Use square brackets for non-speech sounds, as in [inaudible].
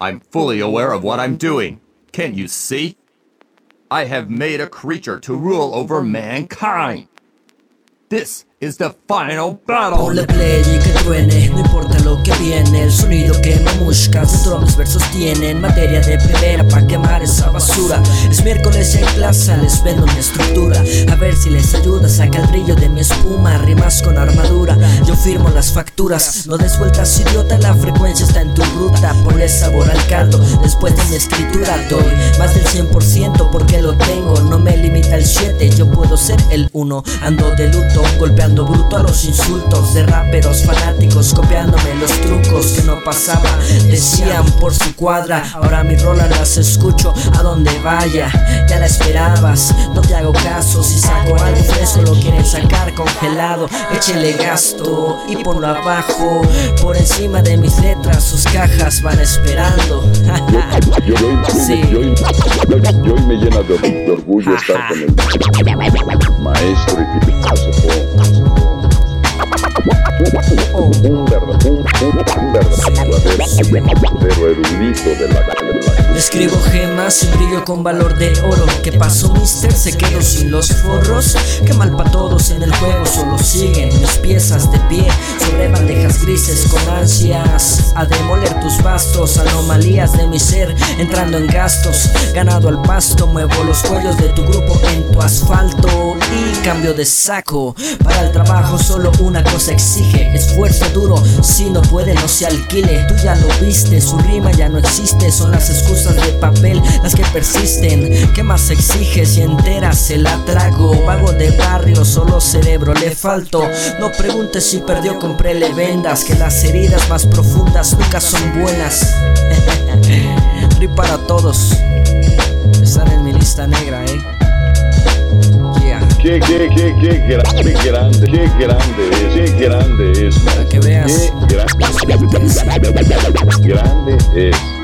I'm fully aware of what I'm doing. Can't you see? I have made a creature to rule over mankind. This is the final battle. Ponle play y que truene, no importa lo que viene El sonido que me dentro mis versos tienen Materia de primera pa' quemar esa basura Es miércoles en les vendo mi estructura A ver si les ayuda, saca el brillo de mi espuma Rimas con armadura, firmo las facturas. No des vueltas idiota, la frecuencia está en tu ruta. Ponle sabor al caldo, después de mi escritura. Doy más del 100% porque lo tengo. No me limita el 7, yo puedo ser el 1 Ando de luto, golpeando bruto a los insultos de raperos fanáticos copiándome los trucos que no pasaba decían por su cuadra ahora mi rola las escucho a donde vaya ya la esperabas no te hago caso si saco algo fresco lo quieren sacar congelado échele gasto y ponlo abajo por encima de mis letras sus cajas van esperando yo, hoy me llena de, orgullo con el un Escribo gemas y brillo con valor de oro. ¿Qué pasó, mister? Se quedó sin los forros. Qué mal para todos en el juego, solo siguen mis piezas de pie sobre bandejas grises con ansias a demoler tus bastos. Anomalías de mi ser entrando en gastos. Ganado al pasto, muevo los cuellos de tu grupo cambio de saco. Para el trabajo, solo una cosa exige: esfuerzo duro. Si no puede, no se alquile. Tú ya lo viste, su rima ya no existe. Son las excusas de papel las que persisten. ¿Qué más exige si entera se la trago? Vago de barrio, solo cerebro le falto. No preguntes si perdió, comprele vendas. Que las heridas más profundas nunca son buenas. [laughs] Qué, qué, qué, qué grande, grande, qué grande es, qué grande es. Para que veas. Qué grande, es.